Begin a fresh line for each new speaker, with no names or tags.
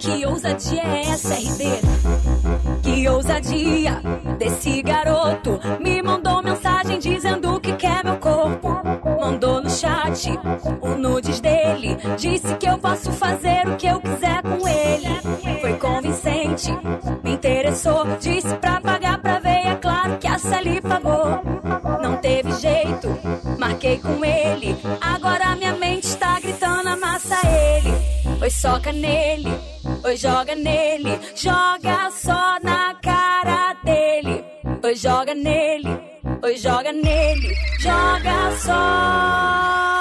Que ousadia é essa, RD? Que ousadia desse garoto me mandou mensagem dizendo que quer meu corpo. Mandou no chat o nudes dele. Disse que eu posso fazer o que eu quiser com ele. Foi convincente, me interessou. Disse pra pagar pra ver, é claro que a Sally pagou. Não teve jeito, marquei com ele. Agora minha mente está gritando, amassa ele. Oi, soca nele, oi, joga nele. Joga só na cara dele. Oi, joga nele, oi, joga nele. Joga só.